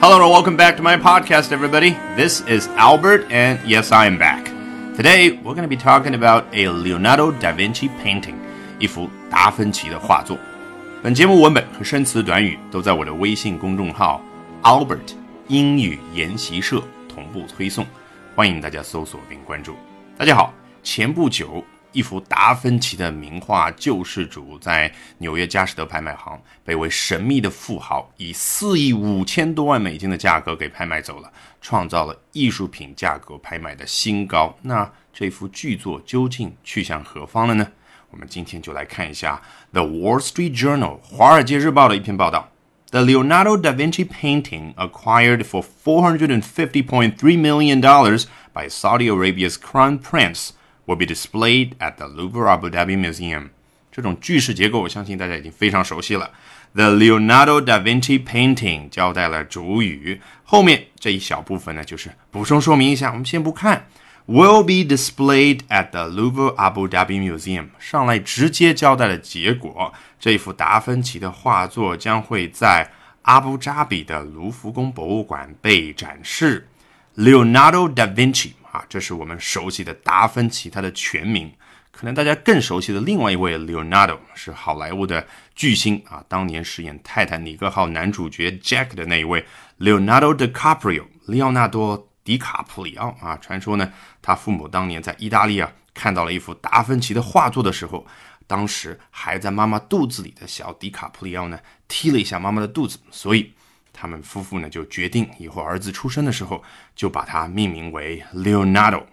Hello and welcome back to my podcast, everybody. This is Albert, and yes, I am back. Today, we're going to be talking about a Leonardo da Vinci painting, 一幅达芬奇的画作。本节目文本和生词短语都在我的微信公众号 Albert 英语研习社同步推送，欢迎大家搜索并关注。大家好，前不久。 一幅达芬奇的名画《救世主》在纽约佳士得拍卖行被位神秘的富豪以四亿五千多万美金的价格给拍卖走了，创造了艺术品价格拍卖的新高。那这幅巨作究竟去向何方了呢？我们今天就来看一下《The Wall Street Journal》华尔街日报的一篇报道：The Leonardo da Vinci painting acquired for four hundred and fifty point three million dollars by Saudi Arabia's crown prince。Will be displayed at the Louvre Abu Dhabi Museum。这种句式结构，我相信大家已经非常熟悉了。The Leonardo da Vinci painting 交代了主语，后面这一小部分呢，就是补充说明一下。我们先不看，will be displayed at the Louvre Abu Dhabi Museum。上来直接交代了结果，这幅达芬奇的画作将会在阿布扎比的卢浮宫博物馆被展示。Leonardo da Vinci。啊，这是我们熟悉的达芬奇，他的全名。可能大家更熟悉的另外一位 Leonardo 是好莱坞的巨星啊，当年饰演《泰坦尼克号》男主角 Jack 的那一位 Leonardo DiCaprio，利奥纳多·迪卡普里奥啊。传说呢，他父母当年在意大利啊看到了一幅达芬奇的画作的时候，当时还在妈妈肚子里的小迪卡普里奥呢踢了一下妈妈的肚子，所以。他们夫妇呢就决定以后儿子出生的时候就把它命名为 Leonardo。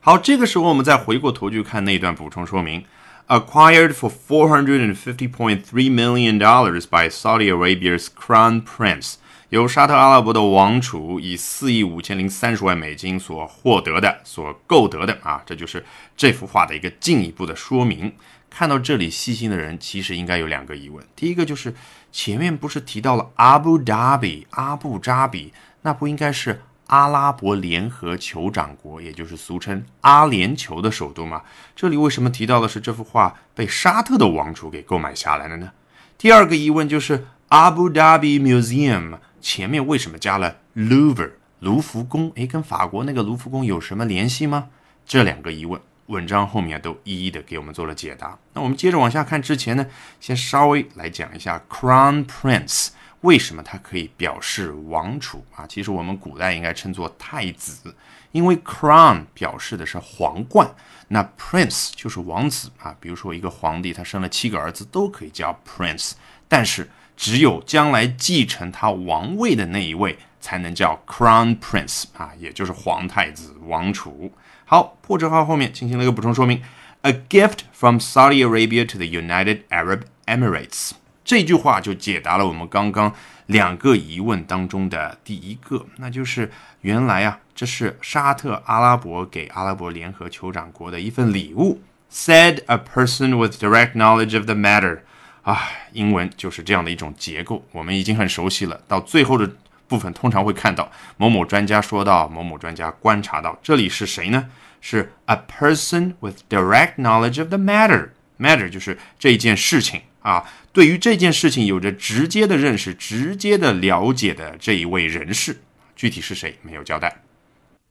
好，这个时候我们再回过头去看那一段补充说明：Acquired for four hundred and fifty point three million dollars by Saudi Arabia's Crown Prince，由沙特阿拉伯的王储以四亿五千零三十万美金所获得的、所购得的啊，这就是这幅画的一个进一步的说明。看到这里，细心的人其实应该有两个疑问。第一个就是前面不是提到了阿布扎比，阿布扎比，那不应该是阿拉伯联合酋长国，也就是俗称阿联酋的首都吗？这里为什么提到的是这幅画被沙特的王储给购买下来了呢？第二个疑问就是阿布扎比 Museum 前面为什么加了 Louvre 卢浮宫？诶，跟法国那个卢浮宫有什么联系吗？这两个疑问。文章后面都一一的给我们做了解答。那我们接着往下看之前呢，先稍微来讲一下 Crown Prince 为什么它可以表示王储啊？其实我们古代应该称作太子，因为 Crown 表示的是皇冠，那 Prince 就是王子啊。比如说一个皇帝他生了七个儿子都可以叫 Prince，但是只有将来继承他王位的那一位才能叫 Crown Prince 啊，也就是皇太子、王储。好，破折号后面进行了一个补充说明：A gift from Saudi Arabia to the United Arab Emirates。这句话就解答了我们刚刚两个疑问当中的第一个，那就是原来啊，这是沙特阿拉伯给阿拉伯联合酋长国的一份礼物。Said a person with direct knowledge of the matter。啊，英文就是这样的一种结构，我们已经很熟悉了。到最后的。部分通常会看到某某专家说到，某某专家观察到，这里是谁呢？是 a person with direct knowledge of the matter。matter 就是这件事情啊，对于这件事情有着直接的认识、直接的了解的这一位人士，具体是谁没有交代。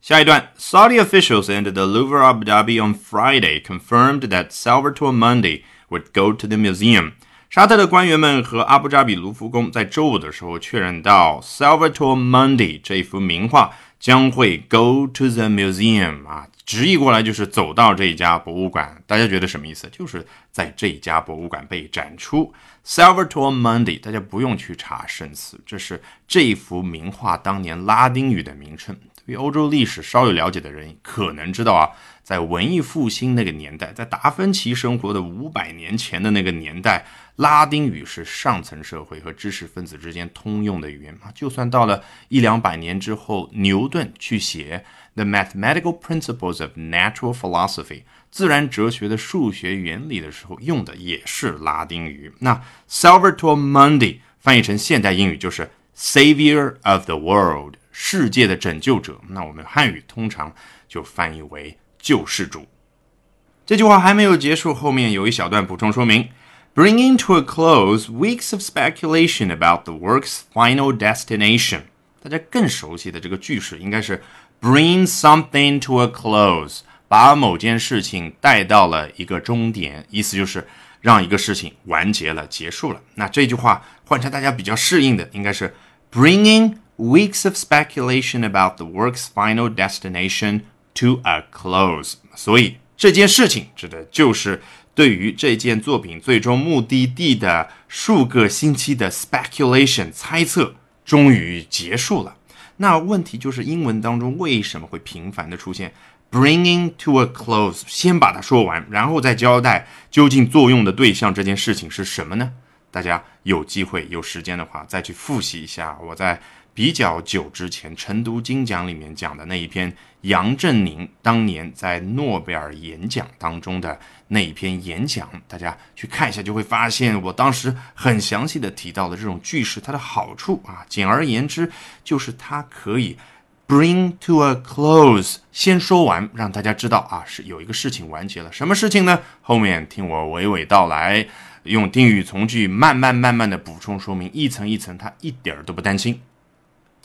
下一段，Saudi officials entered the Louvre Abu Dhabi on Friday confirmed that Salvatore Mundi would go to the museum. 沙特的官员们和阿布扎比卢浮宫在周五的时候确认到，Salvatore Mundi 这幅名画将会 go to the museum 啊，直译过来就是走到这家博物馆。大家觉得什么意思？就是在这家博物馆被展出。Salvatore Mundi，大家不用去查生词，这是这幅名画当年拉丁语的名称。对欧洲历史稍有了解的人可能知道啊。在文艺复兴那个年代，在达芬奇生活的五百年前的那个年代，拉丁语是上层社会和知识分子之间通用的语言嘛。就算到了一两百年之后，牛顿去写《The Mathematical Principles of Natural Philosophy》自然哲学的数学原理的时候，用的也是拉丁语。那 Salvator Mundi 翻译成现代英语就是 Savior of the World，世界的拯救者。那我们汉语通常就翻译为。救世主，这句话还没有结束，后面有一小段补充说明 ：bringing to a close weeks of speculation about the work's final destination。 大家更熟悉的这个句式应该是 bring something to a close，把某件事情带到了一个终点，意思就是让一个事情完结了、结束了。那这句话换成大家比较适应的，应该是 bringing weeks of speculation about the work's final destination to a close。所以这件事情指的就是 对于这件作品最终目的地的数个星期的 speculation 猜测。终于结束了。那问题就是英文当中为什么会频繁的出现 bringing to a close？先把它说完，然后再交代究竟作用的对象这件事情是什么呢？大家有机会有时间的话，再去复习一下我在。比较久之前，成都金讲里面讲的那一篇杨振宁当年在诺贝尔演讲当中的那一篇演讲，大家去看一下，就会发现我当时很详细的提到的这种句式它的好处啊。简而言之，就是它可以 bring to a close，先说完，让大家知道啊是有一个事情完结了。什么事情呢？后面听我娓娓道来，用定语从句慢慢慢慢的补充说明，一层一层，他一点儿都不担心。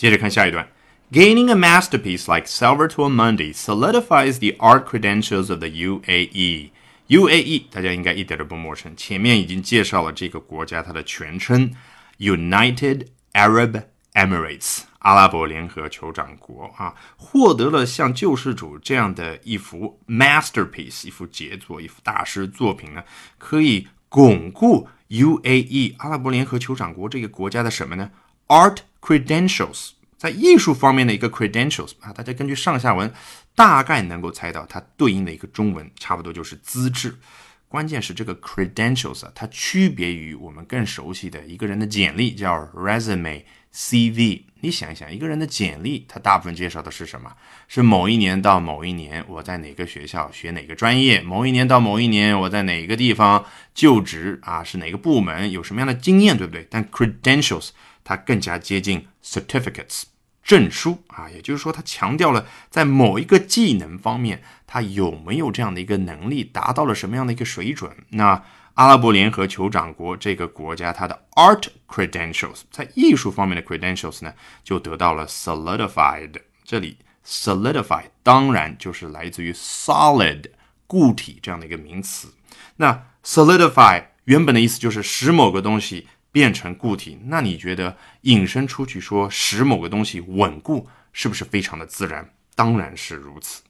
接着看下一段，Gaining a masterpiece like Salvatore Mundi solidifies the art credentials of the UAE. UAE 大家应该一点都不陌生，前面已经介绍了这个国家它的全称，United Arab Emirates 阿拉伯联合酋长国啊，获得了像救世主这样的一幅 masterpiece，一幅杰作，一幅大师作品呢，可以巩固 UAE 阿拉伯联合酋长国这个国家的什么呢？Art Credentials 在艺术方面的一个 credentials 啊，大家根据上下文大概能够猜到它对应的一个中文，差不多就是资质。关键是这个 credentials 啊，它区别于我们更熟悉的一个人的简历，叫 resume CV。你想一想，一个人的简历，它大部分介绍的是什么？是某一年到某一年我在哪个学校学哪个专业，某一年到某一年我在哪个地方就职啊，是哪个部门有什么样的经验，对不对？但 credentials 它更加接近 certificates 证书啊，也就是说，它强调了在某一个技能方面，它有没有这样的一个能力，达到了什么样的一个水准。那阿拉伯联合酋长国这个国家，它的 art credentials 在艺术方面的 credentials 呢，就得到了 solidified。这里 solidify 当然就是来自于 solid 固体这样的一个名词。那 solidify 原本的意思就是使某个东西。变成固体，那你觉得引申出去说使某个东西稳固，是不是非常的自然？当然是如此。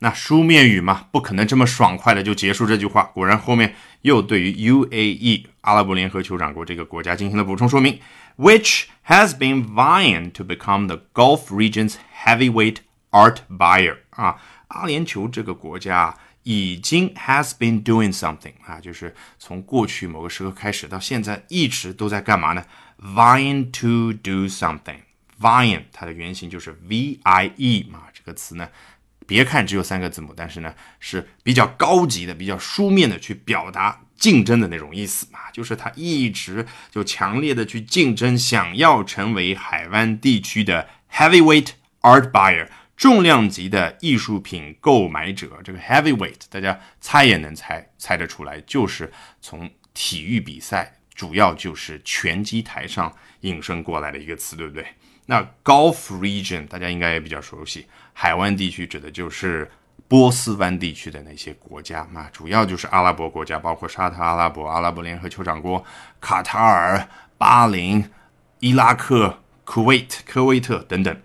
那书面语嘛，不可能这么爽快的就结束这句话。果然后面又对于 UAE 阿拉伯联合酋长国这个国家进行了补充说明，which has been vying to become the Gulf region's heavyweight art buyer 啊，阿联酋这个国家。已经 has been doing something 啊，就是从过去某个时刻开始到现在一直都在干嘛呢？Vying to do something。Vying 它的原型就是 V I E 嘛，这个词呢，别看只有三个字母，但是呢是比较高级的、比较书面的去表达竞争的那种意思嘛，就是他一直就强烈的去竞争，想要成为海湾地区的 heavyweight art buyer。重量级的艺术品购买者，这个 heavyweight，大家猜也能猜猜得出来，就是从体育比赛，主要就是拳击台上引申过来的一个词，对不对？那 Gulf region 大家应该也比较熟悉，海湾地区指的就是波斯湾地区的那些国家嘛，主要就是阿拉伯国家，包括沙特阿拉伯、阿拉伯联合酋长国、卡塔尔、巴林、伊拉克、Kuwait、科威特等等。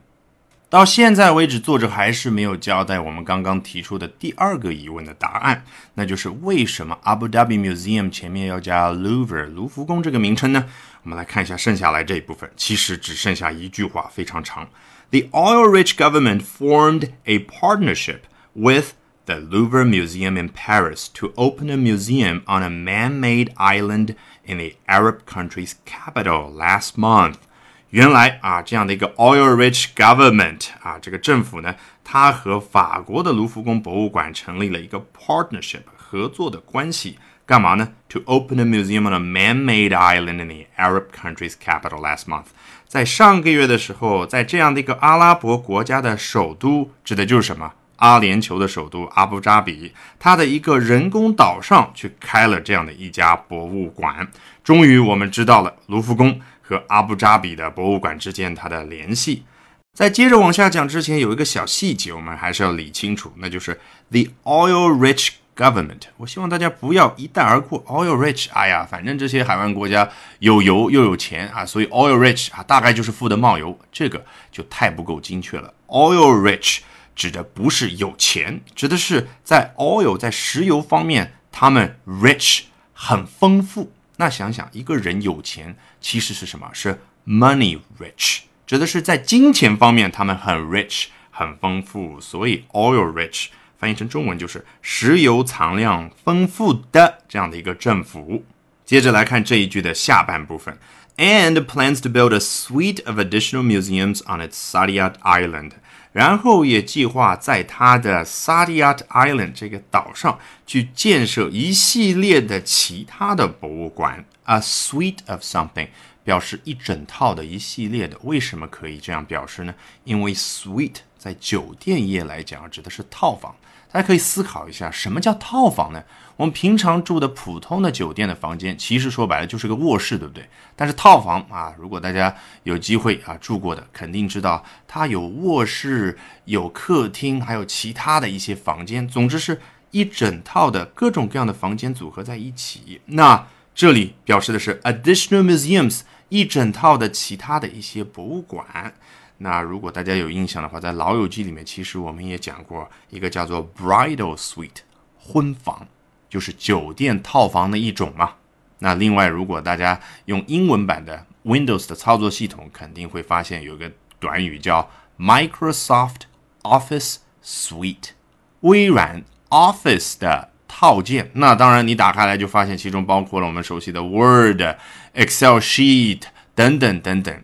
到现在为止，作者还是没有交代我们刚刚提出的第二个疑问的答案，那就是为什么 Abu Dhabi Museum 前面要加 Louvre 卢浮宫这个名称呢？我们来看一下剩下来这一部分，其实只剩下一句话，非常长。The oil-rich government formed a partnership with the Louvre Museum in Paris to open a museum on a man-made island in the Arab country's capital last month. 原来啊，这样的一个 oil-rich government 啊，这个政府呢，它和法国的卢浮宫博物馆成立了一个 partnership 合作的关系，干嘛呢？To open a museum on a man-made island in the Arab country's capital last month。在上个月的时候，在这样的一个阿拉伯国家的首都，指的就是什么？阿联酋的首都阿布扎比，它的一个人工岛上去开了这样的一家博物馆。终于，我们知道了卢浮宫。和阿布扎比的博物馆之间它的联系。在接着往下讲之前，有一个小细节我们还是要理清楚，那就是 the oil-rich government。我希望大家不要一带而过 oil-rich。哎呀，反正这些海湾国家有油又有钱啊，所以 oil-rich 啊，大概就是富得冒油，这个就太不够精确了。oil-rich 指的不是有钱，指的是在 oil 在石油方面，他们 rich 很丰富。那想想一个人有钱，其实是什么？是 money rich。指的是在金钱方面，他们很 rich，很丰富，所以 oil rich 翻译成中文就是石油藏量丰富的这样的一个政府。接着来看这一句的下半部分，and plans to build a suite of additional museums on its Saadiyat Island， 然后也计划在他的 s a d i a t Island 这个岛上去建设一系列的其他的博物馆，a suite of something。表示一整套的一系列的，为什么可以这样表示呢？因为 suite 在酒店业来讲指的是套房。大家可以思考一下，什么叫套房呢？我们平常住的普通的酒店的房间，其实说白了就是个卧室，对不对？但是套房啊，如果大家有机会啊住过的，肯定知道它有卧室、有客厅，还有其他的一些房间。总之是一整套的各种各样的房间组合在一起。那这里表示的是 additional museums，一整套的其他的一些博物馆。那如果大家有印象的话，在《老友记》里面，其实我们也讲过一个叫做 bridal suite，婚房，就是酒店套房的一种嘛。那另外，如果大家用英文版的 Windows 的操作系统，肯定会发现有个短语叫 Microsoft Office Suite，微软 Office 的。套件，那当然，你打开来就发现其中包括了我们熟悉的 Word、Excel sheet 等等等等。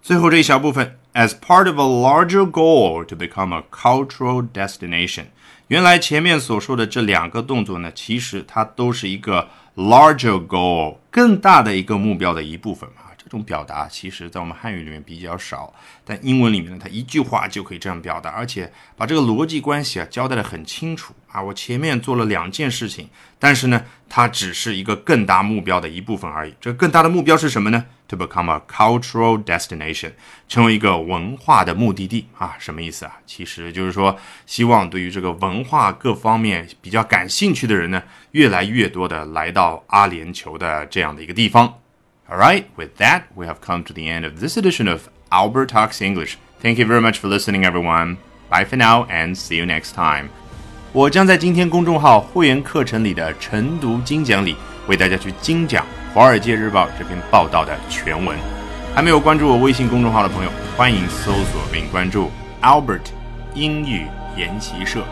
最后这一小部分，as part of a larger goal to become a cultural destination。原来前面所说的这两个动作呢，其实它都是一个 larger goal 更大的一个目标的一部分嘛。这种表达其实，在我们汉语里面比较少，但英文里面呢，它一句话就可以这样表达，而且把这个逻辑关系啊交代的很清楚啊。我前面做了两件事情，但是呢，它只是一个更大目标的一部分而已。这个更大的目标是什么呢？To become a cultural destination，成为一个文化的目的地啊？什么意思啊？其实就是说，希望对于这个文化各方面比较感兴趣的人呢，越来越多的来到阿联酋的这样的一个地方。All right, with that, we have come to the end of this edition of Albert Talks English. Thank you very much for listening, everyone. Bye for now and see you next time. 我将在今天公众号会员课程里的晨读精讲里，为大家去精讲《华尔街日报》这篇报道的全文。还没有关注我微信公众号的朋友，欢迎搜索并关注 Albert 英语研习社。